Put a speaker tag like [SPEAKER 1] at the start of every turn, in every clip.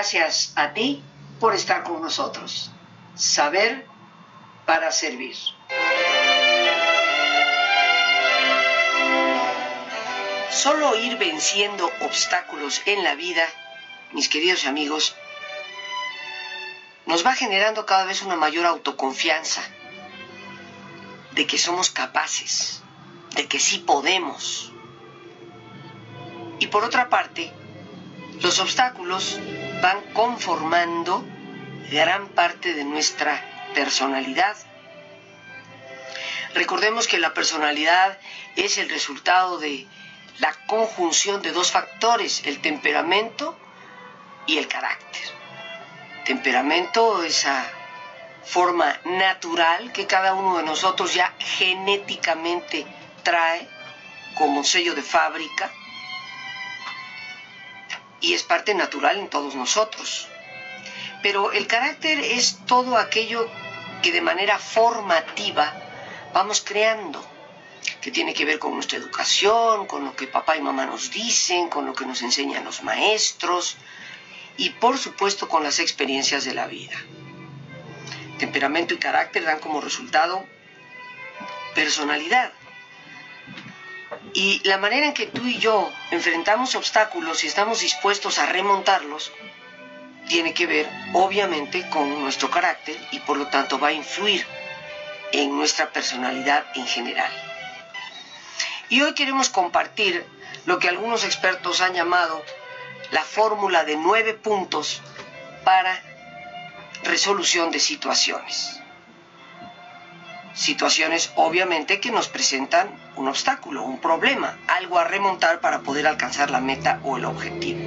[SPEAKER 1] Gracias a ti por estar con nosotros. Saber para servir. Solo ir venciendo obstáculos en la vida, mis queridos amigos, nos va generando cada vez una mayor autoconfianza de que somos capaces, de que sí podemos. Y por otra parte, los obstáculos van conformando gran parte de nuestra personalidad. Recordemos que la personalidad es el resultado de la conjunción de dos factores, el temperamento y el carácter. Temperamento, esa forma natural que cada uno de nosotros ya genéticamente trae como sello de fábrica y es parte natural en todos nosotros. Pero el carácter es todo aquello que de manera formativa vamos creando, que tiene que ver con nuestra educación, con lo que papá y mamá nos dicen, con lo que nos enseñan los maestros y por supuesto con las experiencias de la vida. Temperamento y carácter dan como resultado personalidad. Y la manera en que tú y yo enfrentamos obstáculos y estamos dispuestos a remontarlos tiene que ver obviamente con nuestro carácter y por lo tanto va a influir en nuestra personalidad en general. Y hoy queremos compartir lo que algunos expertos han llamado la fórmula de nueve puntos para resolución de situaciones situaciones obviamente que nos presentan un obstáculo, un problema, algo a remontar para poder alcanzar la meta o el objetivo.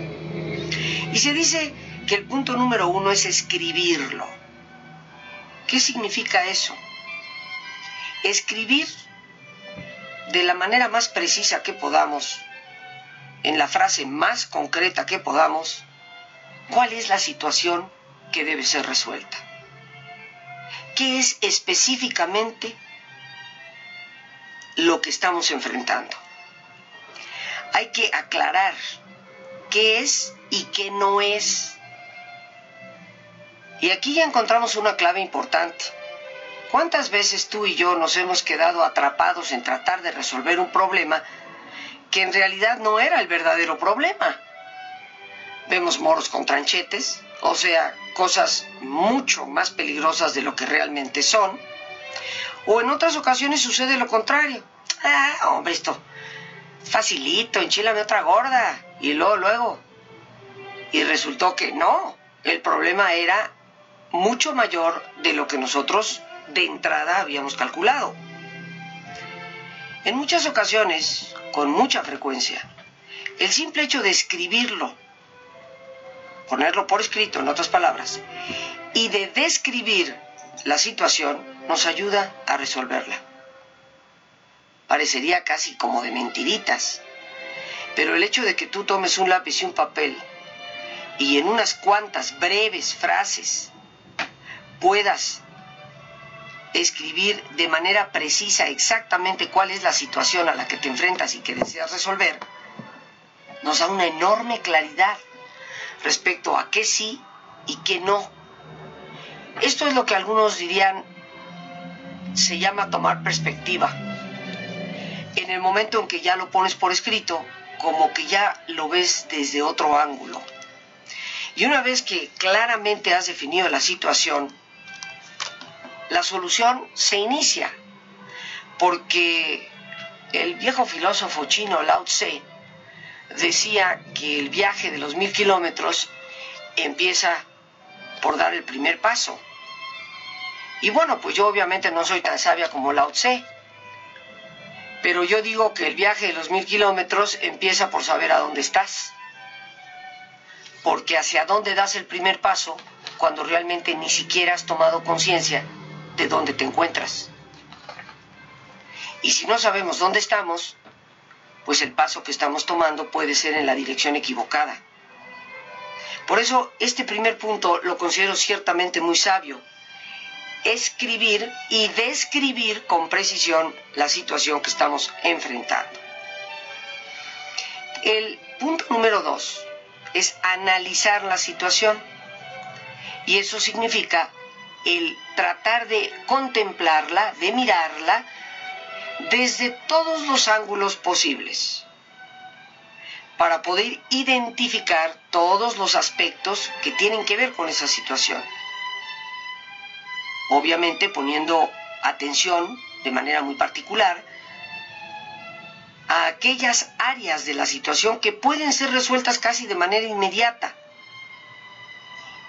[SPEAKER 1] Y se dice que el punto número uno es escribirlo. ¿Qué significa eso? Escribir de la manera más precisa que podamos, en la frase más concreta que podamos, cuál es la situación que debe ser resuelta qué es específicamente lo que estamos enfrentando. Hay que aclarar qué es y qué no es. Y aquí ya encontramos una clave importante. ¿Cuántas veces tú y yo nos hemos quedado atrapados en tratar de resolver un problema que en realidad no era el verdadero problema? Vemos moros con tranchetes, o sea, cosas mucho más peligrosas de lo que realmente son. O en otras ocasiones sucede lo contrario. Ah, hombre, esto facilito, enchilame otra gorda. Y luego, luego. Y resultó que no, el problema era mucho mayor de lo que nosotros de entrada habíamos calculado. En muchas ocasiones, con mucha frecuencia, el simple hecho de escribirlo ponerlo por escrito, en otras palabras, y de describir la situación nos ayuda a resolverla. Parecería casi como de mentiritas, pero el hecho de que tú tomes un lápiz y un papel y en unas cuantas breves frases puedas escribir de manera precisa exactamente cuál es la situación a la que te enfrentas y que deseas resolver, nos da una enorme claridad respecto a qué sí y qué no. Esto es lo que algunos dirían se llama tomar perspectiva. En el momento en que ya lo pones por escrito, como que ya lo ves desde otro ángulo. Y una vez que claramente has definido la situación, la solución se inicia, porque el viejo filósofo chino Lao Tse decía que el viaje de los mil kilómetros empieza por dar el primer paso. Y bueno, pues yo obviamente no soy tan sabia como Lao Tse, pero yo digo que el viaje de los mil kilómetros empieza por saber a dónde estás. Porque hacia dónde das el primer paso cuando realmente ni siquiera has tomado conciencia de dónde te encuentras. Y si no sabemos dónde estamos, pues el paso que estamos tomando puede ser en la dirección equivocada. Por eso este primer punto lo considero ciertamente muy sabio. Escribir y describir con precisión la situación que estamos enfrentando. El punto número dos es analizar la situación. Y eso significa el tratar de contemplarla, de mirarla desde todos los ángulos posibles, para poder identificar todos los aspectos que tienen que ver con esa situación. Obviamente poniendo atención de manera muy particular a aquellas áreas de la situación que pueden ser resueltas casi de manera inmediata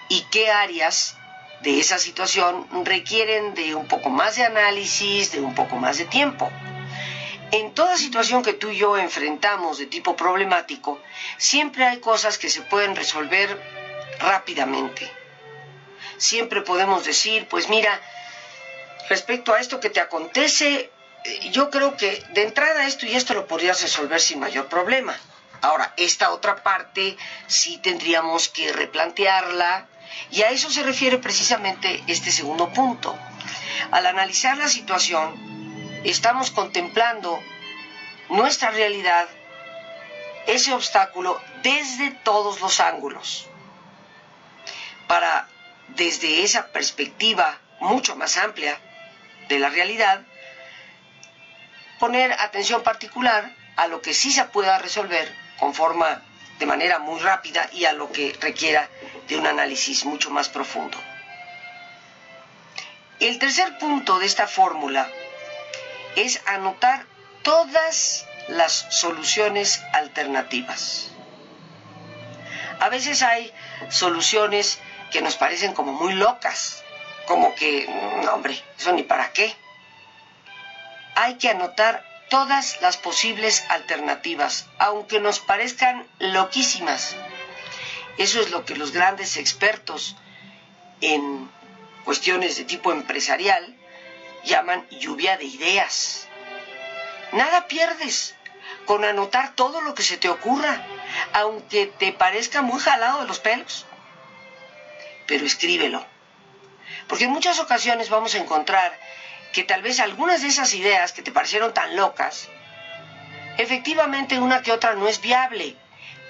[SPEAKER 1] y qué áreas de esa situación requieren de un poco más de análisis, de un poco más de tiempo. En toda situación que tú y yo enfrentamos de tipo problemático, siempre hay cosas que se pueden resolver rápidamente. Siempre podemos decir, pues mira, respecto a esto que te acontece, eh, yo creo que de entrada esto y esto lo podrías resolver sin mayor problema. Ahora, esta otra parte sí tendríamos que replantearla y a eso se refiere precisamente este segundo punto. Al analizar la situación, estamos contemplando nuestra realidad, ese obstáculo, desde todos los ángulos, para desde esa perspectiva mucho más amplia de la realidad, poner atención particular a lo que sí se pueda resolver con forma de manera muy rápida y a lo que requiera de un análisis mucho más profundo. El tercer punto de esta fórmula es anotar todas las soluciones alternativas. A veces hay soluciones que nos parecen como muy locas, como que, no hombre, eso ni para qué. Hay que anotar todas las posibles alternativas, aunque nos parezcan loquísimas. Eso es lo que los grandes expertos en cuestiones de tipo empresarial llaman lluvia de ideas. Nada pierdes con anotar todo lo que se te ocurra, aunque te parezca muy jalado de los pelos. Pero escríbelo, porque en muchas ocasiones vamos a encontrar que tal vez algunas de esas ideas que te parecieron tan locas, efectivamente una que otra no es viable,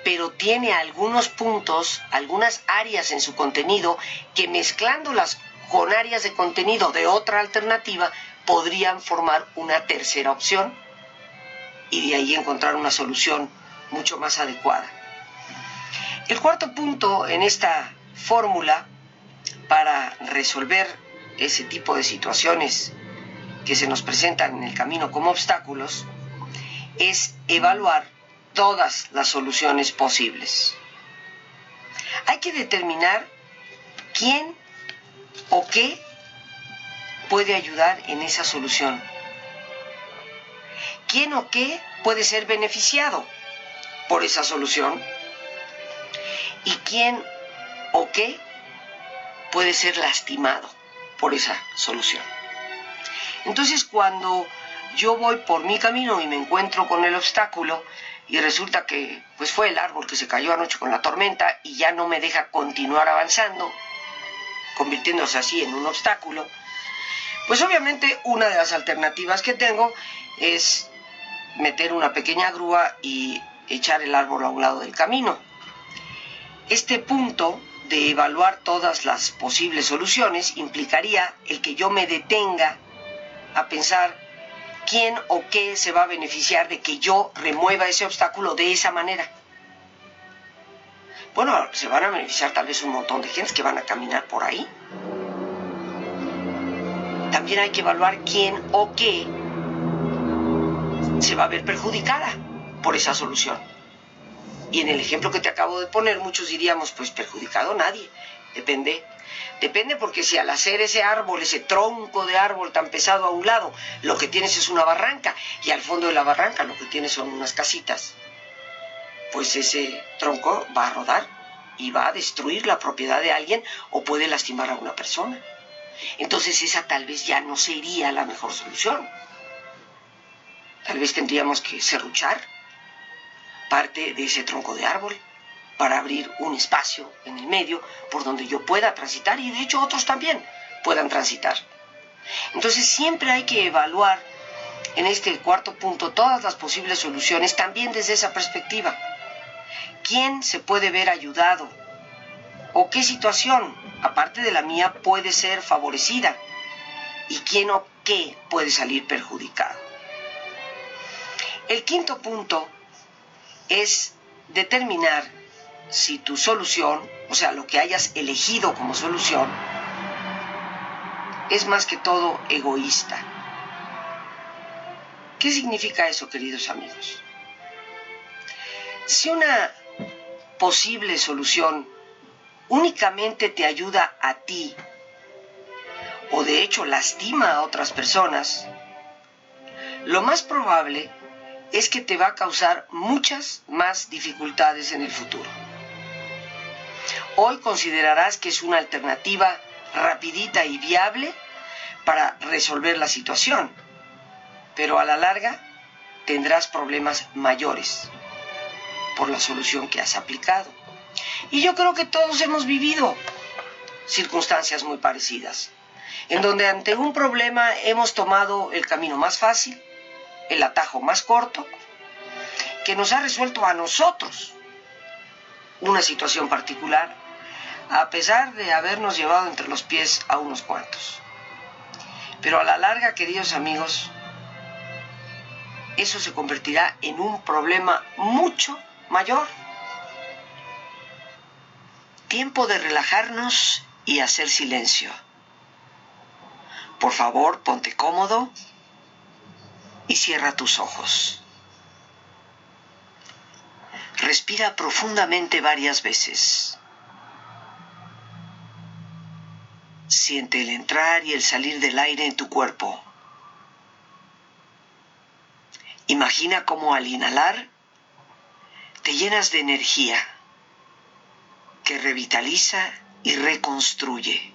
[SPEAKER 1] pero tiene algunos puntos, algunas áreas en su contenido que mezclándolas con áreas de contenido de otra alternativa podrían formar una tercera opción y de ahí encontrar una solución mucho más adecuada. El cuarto punto en esta fórmula para resolver ese tipo de situaciones que se nos presentan en el camino como obstáculos es evaluar todas las soluciones posibles. Hay que determinar quién o qué puede ayudar en esa solución. ¿Quién o qué puede ser beneficiado por esa solución? ¿Y quién o qué puede ser lastimado por esa solución? Entonces cuando yo voy por mi camino y me encuentro con el obstáculo y resulta que pues fue el árbol que se cayó anoche con la tormenta y ya no me deja continuar avanzando, convirtiéndose así en un obstáculo, pues obviamente una de las alternativas que tengo es meter una pequeña grúa y echar el árbol a un lado del camino. Este punto de evaluar todas las posibles soluciones implicaría el que yo me detenga a pensar quién o qué se va a beneficiar de que yo remueva ese obstáculo de esa manera. Bueno, se van a beneficiar tal vez un montón de gente que van a caminar por ahí. También hay que evaluar quién o qué se va a ver perjudicada por esa solución. Y en el ejemplo que te acabo de poner, muchos diríamos, pues perjudicado nadie. Depende Depende porque si al hacer ese árbol, ese tronco de árbol tan pesado a un lado, lo que tienes es una barranca y al fondo de la barranca lo que tienes son unas casitas, pues ese tronco va a rodar y va a destruir la propiedad de alguien o puede lastimar a una persona. Entonces esa tal vez ya no sería la mejor solución. Tal vez tendríamos que serruchar parte de ese tronco de árbol para abrir un espacio en el medio por donde yo pueda transitar y de hecho otros también puedan transitar. Entonces siempre hay que evaluar en este cuarto punto todas las posibles soluciones también desde esa perspectiva.
[SPEAKER 2] quién se puede ver ayudado o qué situación, aparte de la mía, puede ser favorecida y quién o qué puede salir perjudicado. El quinto punto es determinar si tu solución, o sea, lo que hayas elegido como solución, es más que todo egoísta. ¿Qué significa eso, queridos amigos? Si una posible solución únicamente te ayuda a ti o de hecho lastima a otras personas, lo más probable es que te va a causar muchas más dificultades en el futuro. Hoy considerarás que es una alternativa rapidita y viable para resolver la situación, pero a la larga tendrás problemas mayores por la solución que has aplicado. Y yo creo que todos hemos vivido circunstancias muy parecidas, en donde ante un problema hemos tomado el camino más fácil, el atajo más corto, que nos ha resuelto a nosotros una situación particular, a pesar de habernos llevado entre los pies a unos cuantos. Pero a la larga, queridos amigos, eso se convertirá en un problema mucho mayor. Tiempo de relajarnos y hacer silencio. Por favor, ponte cómodo y cierra tus ojos. Respira profundamente varias veces. Siente el entrar y el salir del aire en tu cuerpo. Imagina cómo al inhalar te llenas de energía que revitaliza y reconstruye.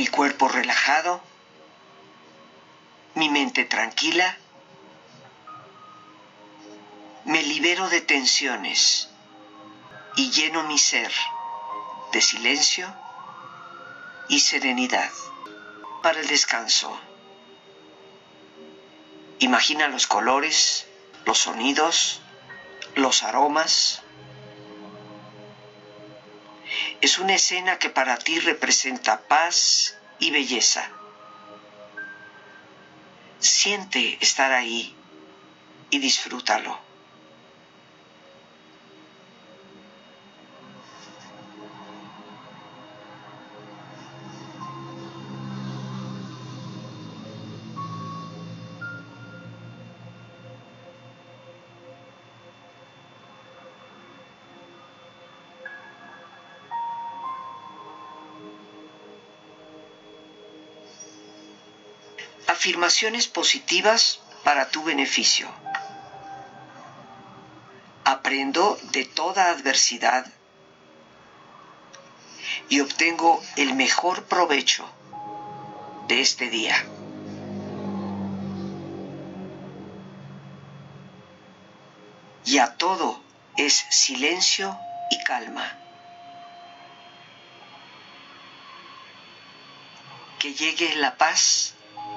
[SPEAKER 2] Mi cuerpo relajado, mi mente tranquila, me libero de tensiones y lleno mi ser de silencio y serenidad para el descanso. Imagina los colores, los sonidos, los aromas. Es una escena que para ti representa paz y belleza. Siente estar ahí y disfrútalo. Afirmaciones positivas para tu beneficio. Aprendo de toda adversidad y obtengo el mejor provecho de este día. Y a todo es silencio y calma. Que llegue la paz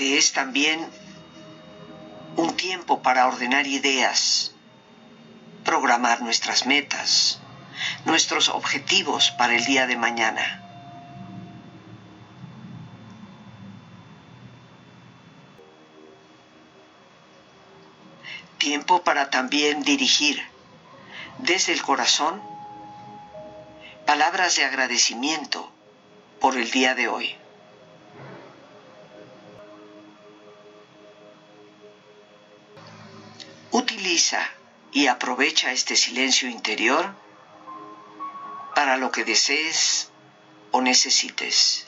[SPEAKER 2] Es también un tiempo para ordenar ideas, programar nuestras metas, nuestros objetivos para el día de mañana. Tiempo para también dirigir desde el corazón palabras de agradecimiento por el día de hoy. Y aprovecha este silencio interior para lo que desees o necesites.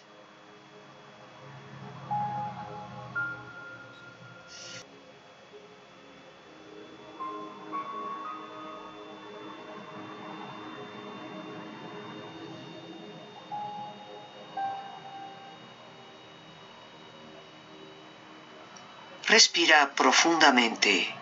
[SPEAKER 2] Respira profundamente.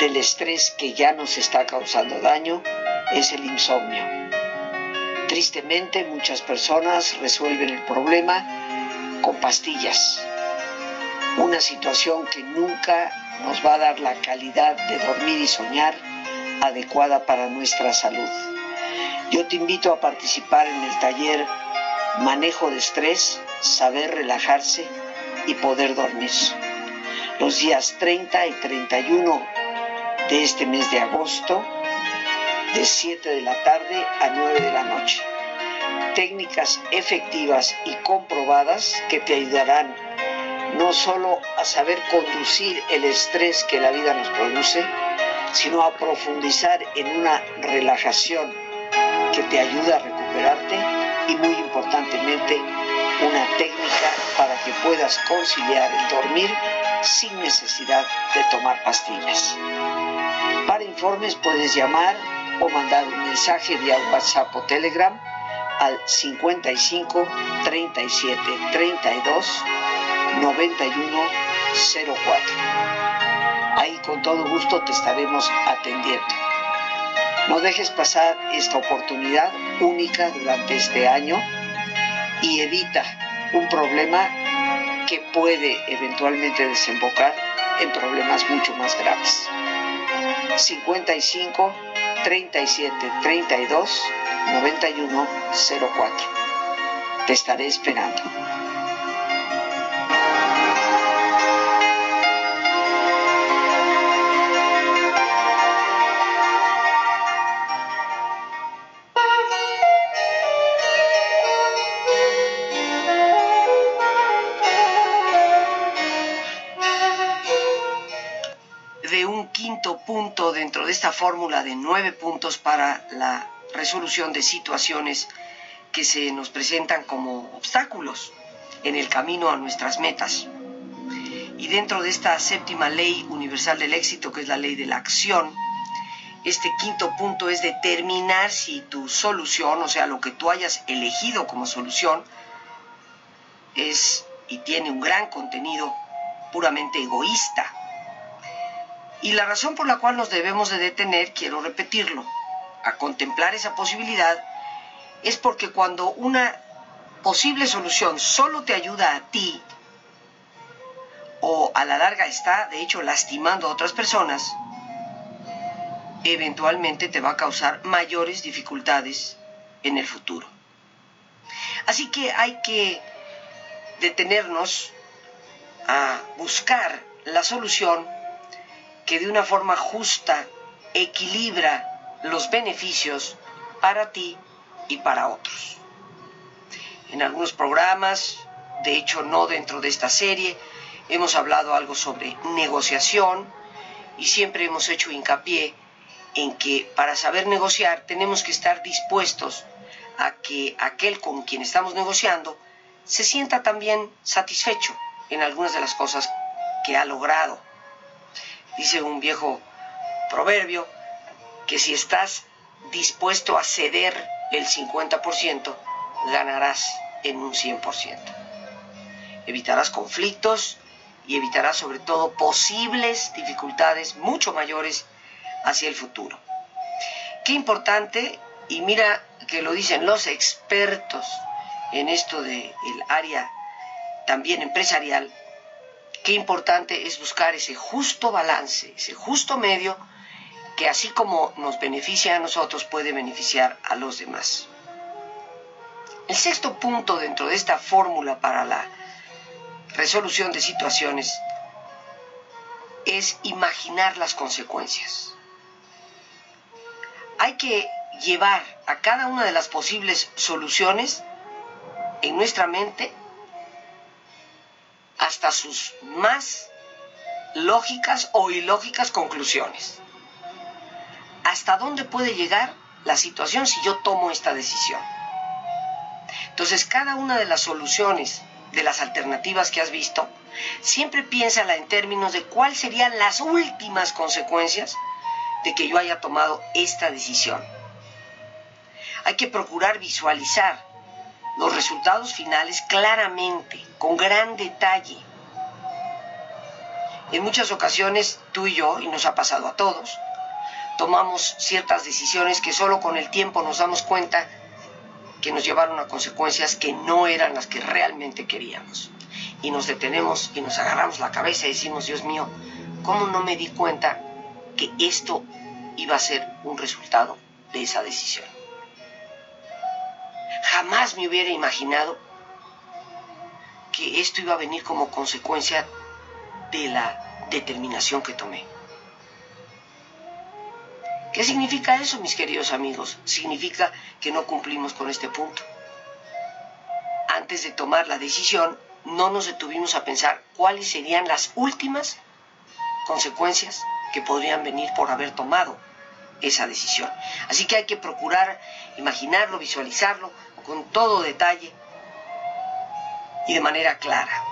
[SPEAKER 2] del estrés que ya nos está causando daño es el insomnio. Tristemente muchas personas resuelven el problema con pastillas, una situación que nunca nos va a dar la calidad de dormir y soñar adecuada para nuestra salud. Yo te invito a participar en el taller Manejo de Estrés, Saber Relajarse
[SPEAKER 1] y poder dormir. Los días 30 y 31 de este mes de agosto, de 7 de la tarde a 9 de la noche. Técnicas efectivas y comprobadas que te ayudarán no solo a saber conducir el estrés que la vida nos produce, sino a profundizar en una relajación que te ayuda a recuperarte y muy importantemente una técnica para que puedas conciliar el dormir sin necesidad de tomar pastillas. Para informes puedes llamar o mandar un mensaje vía WhatsApp o Telegram al 55 37 32 91 04. Ahí con todo gusto te estaremos atendiendo. No dejes pasar esta oportunidad única durante este año y evita un problema que puede eventualmente desembocar en problemas mucho más graves. 55 37 32 91 04. Te estaré esperando. Esta fórmula de nueve puntos para la resolución de situaciones que se nos presentan como obstáculos en el camino a nuestras metas. Y dentro de esta séptima ley universal del éxito, que es la ley de la acción, este quinto punto es determinar si tu solución, o sea, lo que tú hayas elegido como solución, es y tiene un gran contenido puramente egoísta y la razón por la cual nos debemos de detener, quiero repetirlo, a contemplar esa posibilidad, es porque cuando una posible solución solo te ayuda a ti, o a la larga está, de hecho, lastimando a otras personas, eventualmente te va a causar mayores dificultades en el futuro. Así que hay que detenernos a buscar la solución que de una forma justa equilibra los beneficios para ti y para otros. En algunos programas, de hecho no dentro de esta serie, hemos hablado algo sobre negociación y siempre hemos hecho hincapié en que para saber negociar tenemos que estar dispuestos a que aquel con quien estamos negociando se sienta también satisfecho en algunas de las cosas que ha logrado dice un viejo proverbio, que si estás dispuesto a ceder el 50%, ganarás en un 100%. Evitarás conflictos y evitarás sobre todo posibles dificultades mucho mayores hacia el futuro. Qué importante, y mira que lo dicen los expertos en esto del área también empresarial, qué importante es buscar ese justo balance, ese justo medio que así como nos beneficia a nosotros puede beneficiar a los demás. El sexto punto dentro de esta fórmula para la resolución de situaciones es imaginar las consecuencias. Hay que llevar a cada una de las posibles soluciones en nuestra mente hasta sus más lógicas o ilógicas conclusiones. ¿Hasta dónde puede llegar la situación si yo tomo esta decisión? Entonces, cada una de las soluciones, de las alternativas que has visto, siempre piénsala en términos de cuáles serían las últimas consecuencias de que yo haya tomado esta decisión. Hay que procurar visualizar los resultados finales claramente, con gran detalle. En muchas ocasiones tú y yo, y nos ha pasado a todos, tomamos ciertas decisiones que solo con el tiempo nos damos cuenta que nos llevaron a consecuencias que no eran las que realmente queríamos. Y nos detenemos y nos agarramos la cabeza y decimos, Dios mío, ¿cómo no me di cuenta que esto iba a ser un resultado de esa decisión? Jamás me hubiera imaginado que esto iba a venir como consecuencia de la determinación que tomé. ¿Qué significa eso, mis queridos amigos? Significa que no cumplimos con este punto. Antes de tomar la decisión, no nos detuvimos a pensar cuáles serían las últimas consecuencias que podrían venir por haber tomado esa decisión. Así que hay que procurar imaginarlo, visualizarlo con todo detalle y de manera clara.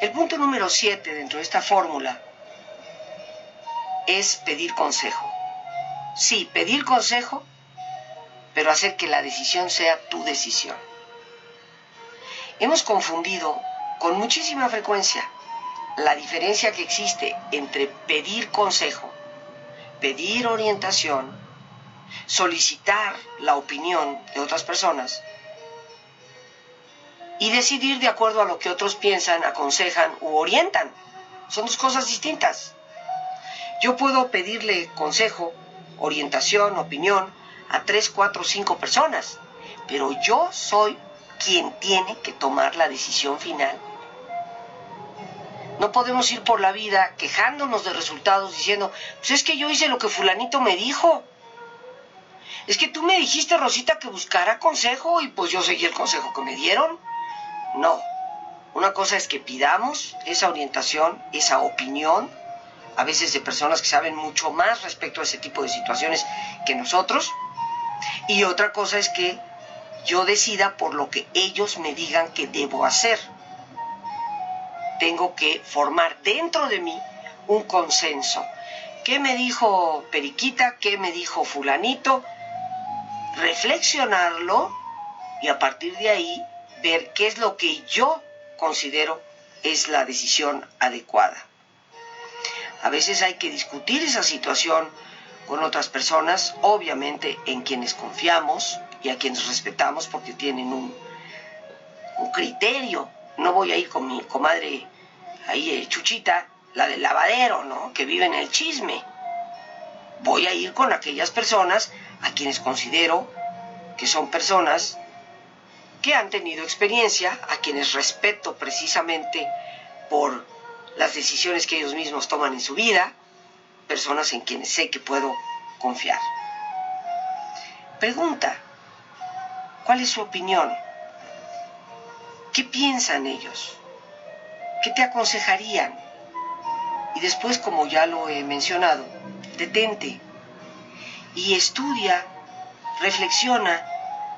[SPEAKER 1] El punto número 7 dentro de esta fórmula es pedir consejo. Sí, pedir consejo, pero hacer que la decisión sea tu decisión. Hemos confundido con muchísima frecuencia la diferencia que existe entre pedir consejo, pedir orientación, solicitar la opinión de otras personas y decidir de acuerdo a lo que otros piensan, aconsejan u orientan. Son dos cosas distintas. Yo puedo pedirle consejo, orientación, opinión a tres, cuatro, cinco personas, pero yo soy quien tiene que tomar la decisión final no podemos ir por la vida quejándonos de resultados diciendo, pues es que yo hice lo que fulanito me dijo. Es que tú me dijiste, Rosita, que buscara consejo y pues yo seguí el consejo que me dieron. No. Una cosa es que pidamos esa orientación, esa opinión, a veces de personas que saben mucho más respecto a ese tipo de situaciones que nosotros. Y otra cosa es que yo decida por lo que ellos me digan que debo hacer tengo que formar dentro de mí un consenso. ¿Qué me dijo Periquita? ¿Qué me dijo fulanito? Reflexionarlo y a partir de ahí ver qué es lo que yo considero es la decisión adecuada. A veces hay que discutir esa situación con otras personas, obviamente en quienes confiamos y a quienes respetamos porque tienen un, un criterio no voy a ir con mi comadre ahí, eh, Chuchita, la del lavadero, ¿no? Que vive en el chisme. Voy a ir con aquellas personas a quienes considero que son personas que han tenido experiencia, a quienes respeto precisamente por las decisiones que ellos mismos toman en su vida, personas en quienes sé que puedo confiar. Pregunta, ¿cuál es su opinión? ¿Qué piensan ellos? ¿Qué te aconsejarían? Y después, como ya lo he mencionado, detente y estudia, reflexiona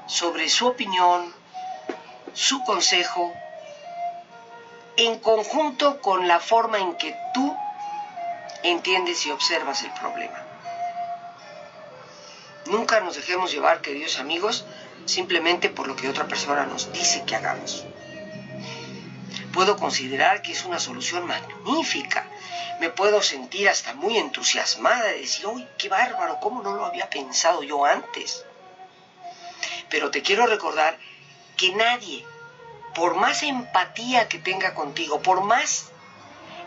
[SPEAKER 1] sobre su opinión, su consejo, en conjunto con la forma en que tú entiendes y observas el problema. Nunca nos dejemos llevar, queridos amigos, simplemente por lo que otra persona nos dice que hagamos puedo considerar que es una solución magnífica. Me puedo sentir hasta muy entusiasmada de decir, uy, qué bárbaro, ¿cómo no lo había pensado yo antes? Pero te quiero recordar que nadie, por más empatía que tenga contigo, por más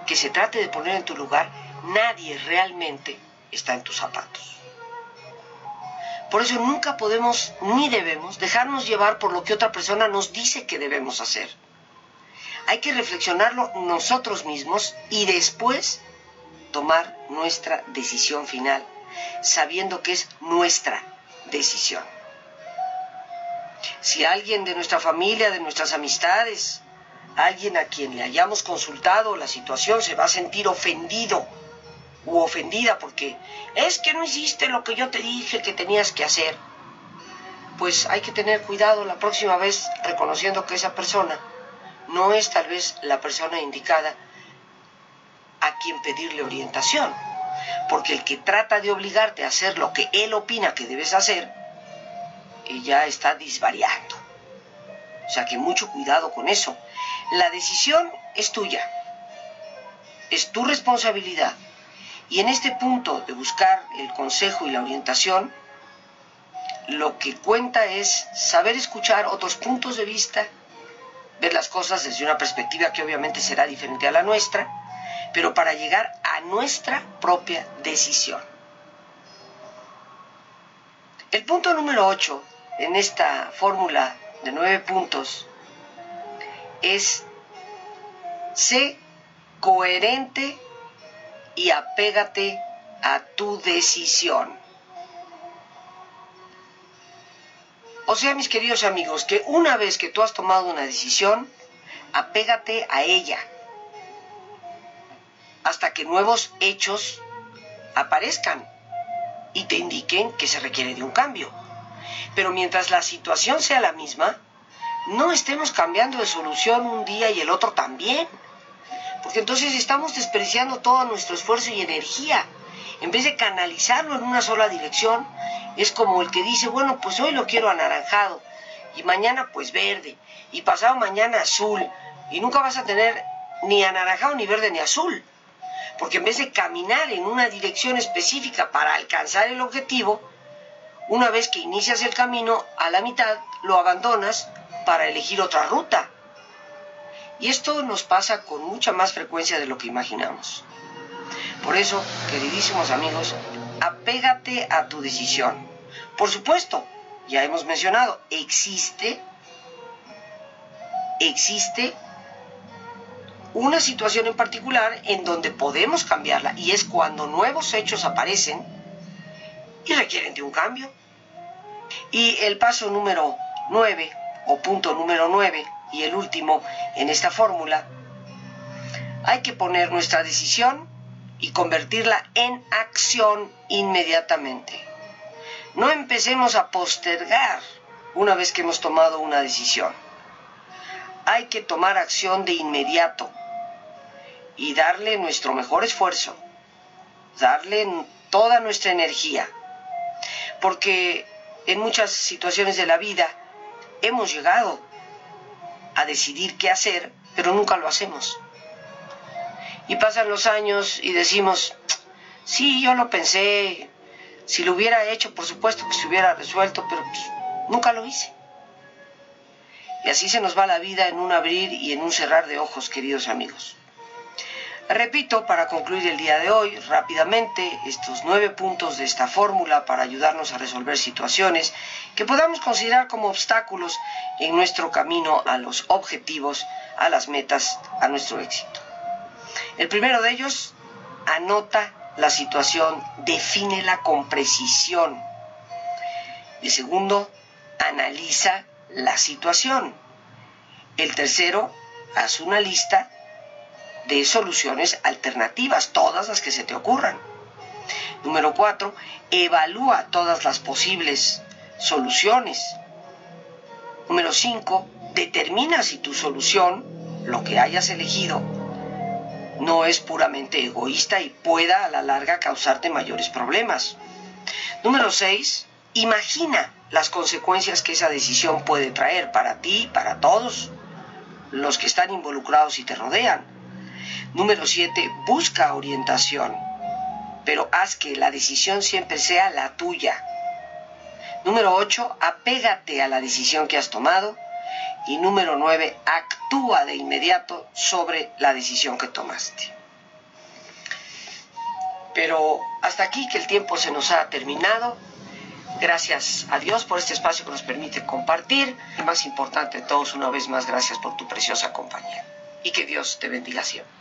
[SPEAKER 1] que se trate de poner en tu lugar, nadie realmente está en tus zapatos. Por eso nunca podemos ni debemos dejarnos llevar por lo que otra persona nos dice que debemos hacer hay que reflexionarlo nosotros mismos y después tomar nuestra decisión final, sabiendo que es nuestra decisión. Si alguien de nuestra familia, de nuestras amistades, alguien a quien le hayamos consultado la situación se va a sentir ofendido u ofendida porque es que no hiciste lo que yo te dije que tenías que hacer, pues hay que tener cuidado la próxima vez reconociendo que esa persona no es tal vez la persona indicada a quien pedirle orientación. Porque el que trata de obligarte a hacer lo que él opina que debes hacer, ya está disvariando. O sea que mucho cuidado con eso. La decisión es tuya. Es tu responsabilidad. Y en este punto de buscar el consejo y la orientación, lo que cuenta es saber escuchar otros puntos de vista ver las cosas desde una perspectiva que obviamente será diferente a la nuestra, pero para llegar a nuestra propia decisión. El punto número 8 en esta fórmula de nueve puntos es sé coherente y apégate a tu decisión. O sea, mis queridos amigos, que una vez que tú has tomado una decisión, apégate a ella hasta que nuevos hechos aparezcan y te indiquen que se requiere de un cambio. Pero mientras la situación sea la misma, no estemos cambiando de solución un día y el otro también. Porque entonces estamos desperdiciando todo nuestro esfuerzo y energía. En vez de canalizarlo en una sola dirección, es como el que dice, bueno, pues hoy lo quiero anaranjado, y mañana pues verde, y pasado mañana azul, y nunca vas a tener ni anaranjado, ni verde, ni azul. Porque en vez de caminar en una dirección específica para alcanzar el objetivo, una vez que inicias el camino, a la mitad lo abandonas para elegir otra ruta. Y esto nos pasa con mucha más frecuencia de lo que imaginamos. Por eso, queridísimos amigos, apégate a tu decisión. Por supuesto, ya hemos mencionado, existe, existe una situación en particular en donde podemos cambiarla y es cuando nuevos hechos aparecen y requieren de un cambio. Y el paso número 9 o punto número 9 y el último en esta fórmula, hay que poner nuestra decisión y convertirla en acción inmediatamente. No empecemos a postergar una vez que hemos tomado una decisión. Hay que tomar acción de inmediato y darle nuestro mejor esfuerzo, darle toda nuestra energía, porque en muchas situaciones de la vida hemos llegado a decidir qué hacer, pero nunca lo hacemos. Y pasan los años y decimos, sí, yo lo pensé, si lo hubiera hecho, por supuesto que se hubiera resuelto, pero pues, nunca lo hice. Y así se nos va la vida en un abrir y en un cerrar de ojos, queridos amigos. Repito, para concluir el día de hoy, rápidamente, estos nueve puntos de esta fórmula para ayudarnos a resolver situaciones que podamos considerar como obstáculos en nuestro camino a los objetivos, a las metas, a nuestro éxito. El primero de ellos, anota la situación, defínela con precisión. El segundo, analiza la situación. El tercero, haz una lista de soluciones alternativas, todas las que se te ocurran. Número cuatro, evalúa todas las posibles soluciones. Número cinco, determina si tu solución, lo que hayas elegido, no es puramente egoísta y pueda a la larga causarte mayores problemas. Número seis, imagina las consecuencias que esa decisión puede traer para ti, para todos los que están involucrados y te rodean. Número 7, busca orientación, pero haz que la decisión siempre sea la tuya. Número 8, apégate a la decisión que has tomado. Y número 9, actúa de inmediato sobre la decisión que tomaste. Pero hasta aquí que el tiempo se nos ha terminado. Gracias a Dios por este espacio que nos permite compartir. Y más importante de todos, una vez más, gracias por tu preciosa compañía. Y que Dios te bendiga siempre.